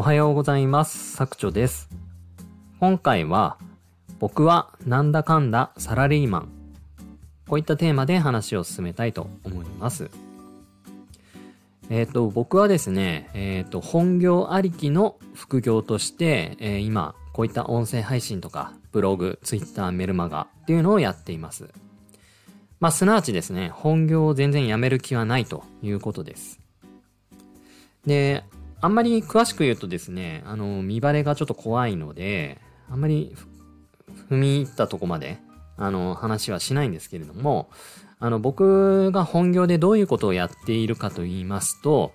おはようございます。作長です。今回は、僕はなんだかんだサラリーマン。こういったテーマで話を進めたいと思います。えっ、と、僕はですね、えっ、と、本業ありきの副業として、えー今、こういった音声配信とか、ブログ、ツイッター、メルマガっていうのをやっています。まあ、すなわちですね、本業を全然やめる気はないということです。で、あんまり詳しく言うとですね、あの、見バレがちょっと怖いので、あんまり踏み入ったとこまで、あの、話はしないんですけれども、あの、僕が本業でどういうことをやっているかと言いますと、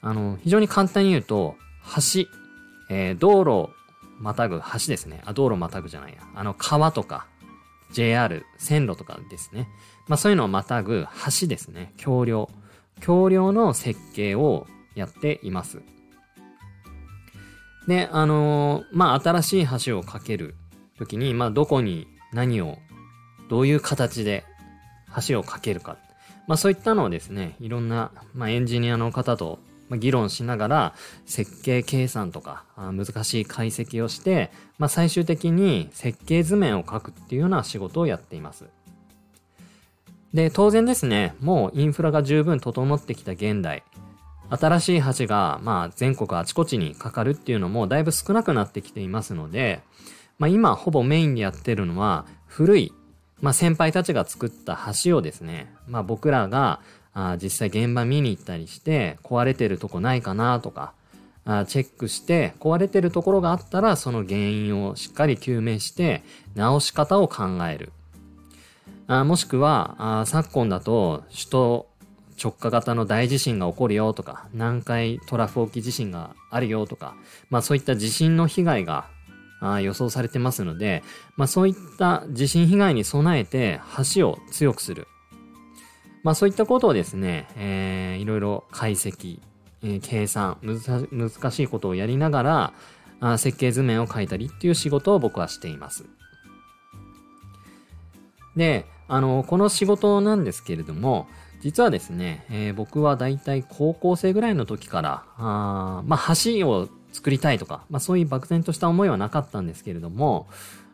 あの、非常に簡単に言うと、橋、えー道路をまたぐ橋ですね。あ、道路をまたぐじゃないや。あの、川とか、JR、線路とかですね。まあそういうのをまたぐ橋ですね。橋梁。橋梁の設計をやっています。で、あのーまあ新しい橋を架けるときに、まあどこに何を、どういう形で橋を架けるか。まあそういったのをですね、いろんな、まあ、エンジニアの方とま議論しながら、設計計算とか、あ難しい解析をして、まあ最終的に設計図面を書くっていうような仕事をやっています。で、当然ですね、もうインフラが十分整ってきた現代、新しい橋が、まあ、全国あちこちにかかるっていうのもだいぶ少なくなってきていますので、まあ、今ほぼメインでやってるのは、古い、まあ、先輩たちが作った橋をですね、まあ、僕らが、あ実際現場見に行ったりして、壊れてるとこないかなとか、あチェックして、壊れてるところがあったら、その原因をしっかり究明して、直し方を考える。あもしくはあ昨今だと首都直下型の大地震が起こるよとか南海トラフ沖地震があるよとか、まあ、そういった地震の被害があ予想されてますので、まあ、そういった地震被害に備えて橋を強くする、まあ、そういったことをですね、えーいろいろ解析、えー計算むず難しいことをやりながらあ設計図面を書いたりっていう仕事を僕はしています。で、あの、この仕事なんですけれども、実はですね、えー僕はだいたい高校生ぐらいの時から、あーまあ、橋を作りたいとか、まあ、そういう漠然とした思いはなかったんですけれども、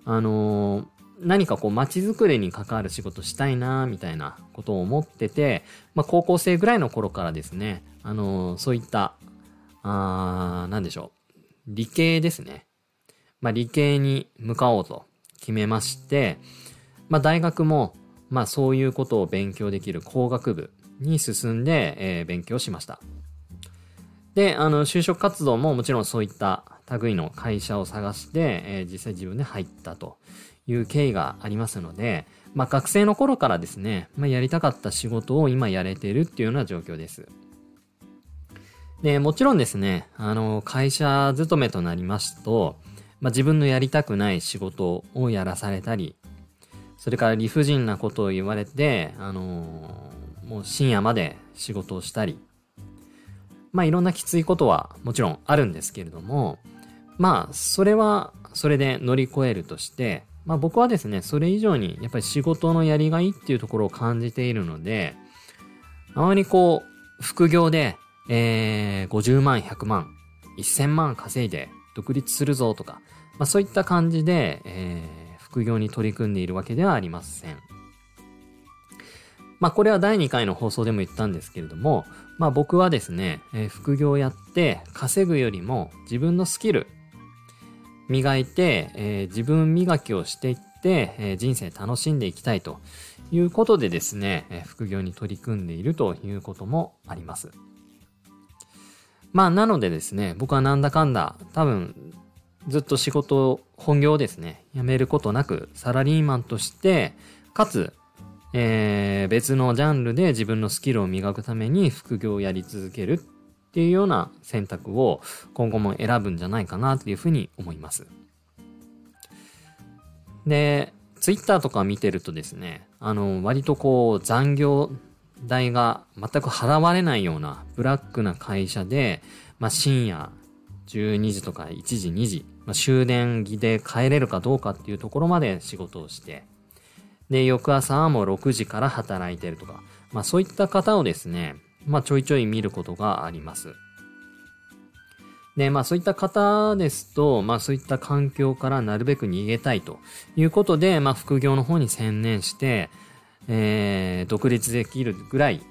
あのー何かこう街づくりに関わる仕事したいなみたいなことを思ってて、まあ、高校生ぐらいの頃からですね、あのーそういった、あーなんでしょう、理系ですね。まあ、理系に向かおうと決めまして、まあ、大学も、まあ、そういうことを勉強できる工学部に進んで、えー勉強しました。で、あの、就職活動ももちろんそういった類の会社を探して、えー実際自分で入ったという経緯がありますので、まあ、学生の頃からですね、まあ、やりたかった仕事を今やれているっていうような状況です。で、もちろんですね、あの、会社勤めとなりますと、まあ、自分のやりたくない仕事をやらされたり、それから理不尽なことを言われて、あのーもう深夜まで仕事をしたり、まあいろんなきついことはもちろんあるんですけれども、まあそれはそれで乗り越えるとして、まあ僕はですね、それ以上にやっぱり仕事のやりがいっていうところを感じているので、あまりこう、副業で、えー、50万、100万、1000万稼いで独立するぞとか、まあそういった感じで、えー副業に取り組んでいるわけではありません。まあこれは第2回の放送でも言ったんですけれども、まあ僕はですね、えー副業をやって稼ぐよりも自分のスキル磨いて、えー自分磨きをしていって、えー人生楽しんでいきたいということでですね、え副業に取り組んでいるということもあります。まあなのでですね、僕はなんだかんだ多分ずっと仕事、本業をですね、辞めることなく、サラリーマンとして、かつ、えー別のジャンルで自分のスキルを磨くために副業をやり続けるっていうような選択を今後も選ぶんじゃないかなっていうふうに思います。で、ツイッターとか見てるとですね、あの、割とこう残業代が全く払われないようなブラックな会社で、まあ深夜12時とか1時2時、まあ、終電着で帰れるかどうかっていうところまで仕事をして、で、翌朝はもう6時から働いてるとか、まあそういった方をですね、まあちょいちょい見ることがあります。で、まあそういった方ですと、まあそういった環境からなるべく逃げたいということで、まあ副業の方に専念して、えー、独立できるぐらい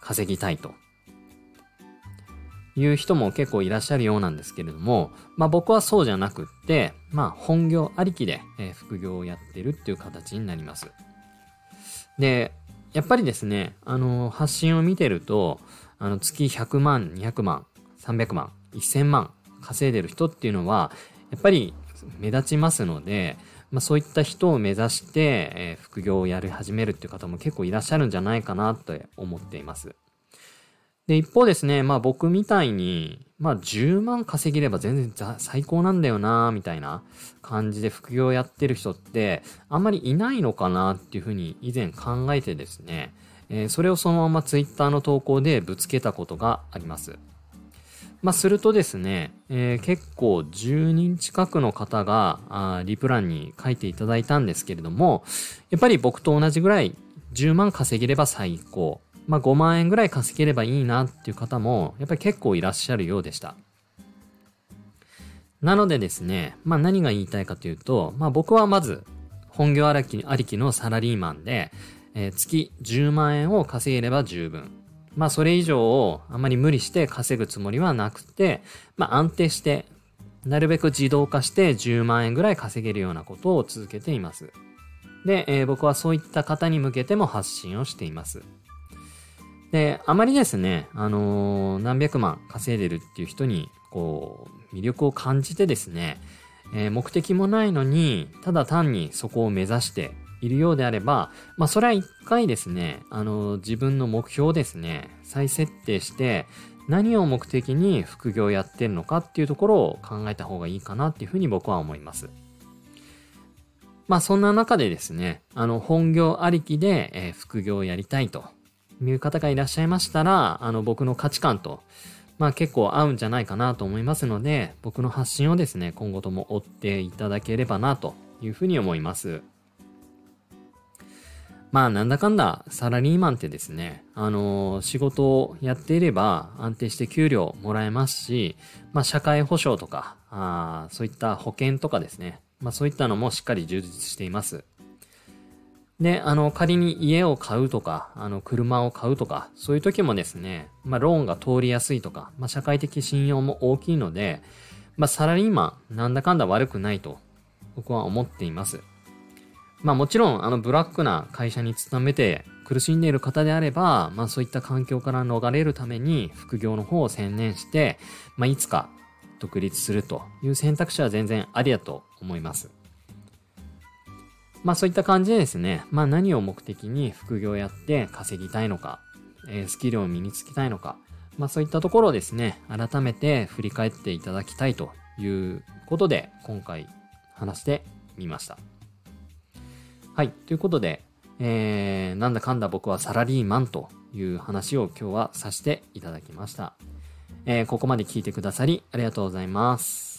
稼ぎたいと。いう人も結構いらっしゃるようなんですけれども、まあ僕はそうじゃなくって、まあ本業ありきで、え、副業をやってるっていう形になります。で、やっぱりですね、あの、発信を見てると、あの、月100万、200万、300万、1000万稼いでる人っていうのは、やっぱり目立ちますので、まあそういった人を目指して、え、副業をやり始めるっていう方も結構いらっしゃるんじゃないかなと思っています。で、一方ですね、まあ僕みたいに、まあ10万稼げれば全然最高なんだよなみたいな感じで副業やってる人ってあんまりいないのかなっていうふうに以前考えてですね、えー、それをそのまま Twitter の投稿でぶつけたことがあります。まあ、するとですね、えー、結構10人近くの方があリプランに書いていただいたんですけれども、やっぱり僕と同じぐらい10万稼げれば最高。まあ5万円ぐらい稼げればいいなっていう方もやっぱり結構いらっしゃるようでした。なのでですね、まあ何が言いたいかというと、まあ僕はまず本業ありきありきのサラリーマンで、えー、月10万円を稼げれば十分。まあそれ以上をあまり無理して稼ぐつもりはなくて、まあ安定して、なるべく自動化して10万円ぐらい稼げるようなことを続けています。で、えー、僕はそういった方に向けても発信をしています。で、あまりですね、あのー、何百万稼いでるっていう人に、こう、魅力を感じてですね、えー、目的もないのに、ただ単にそこを目指しているようであれば、まあ、それは一回ですね、あのー、自分の目標をですね、再設定して、何を目的に副業やってるのかっていうところを考えた方がいいかなっていうふうに僕は思います。まあそんな中でですね、あの本業ありきで、え、副業をやりたいという方がいらっしゃいましたら、あの、僕の価値観と、まあ結構合うんじゃないかなと思いますので、僕の発信をですね、今後とも追っていただければなというふうに思います。まあなんだかんだサラリーマンってですね、あのー、仕事をやっていれば安定して給料もらえますし、まあ社会保障とか、あそういった保険とかですね、まあそういったのもしっかり充実しています。で、あの、仮に家を買うとか、あの、車を買うとか、そういう時もですね、まあ、ローンが通りやすいとか、まあ、社会的信用も大きいので、まあ、サラリーマン、なんだかんだ悪くないと、僕は思っています。まあ、もちろん、あの、ブラックな会社に勤めて苦しんでいる方であれば、まあ、そういった環境から逃れるために、副業の方を専念して、まあ、いつか独立するという選択肢は全然ありだと思います。まあそういった感じでですね、まあ何を目的に副業やって稼ぎたいのか、えー、スキルを身につけたいのか、まあそういったところをですね、改めて振り返っていただきたいということで、今回話してみました。はい。ということで、えー、なんだかんだ僕はサラリーマンという話を今日はさせていただきました。えー、ここまで聞いてくださりありがとうございます。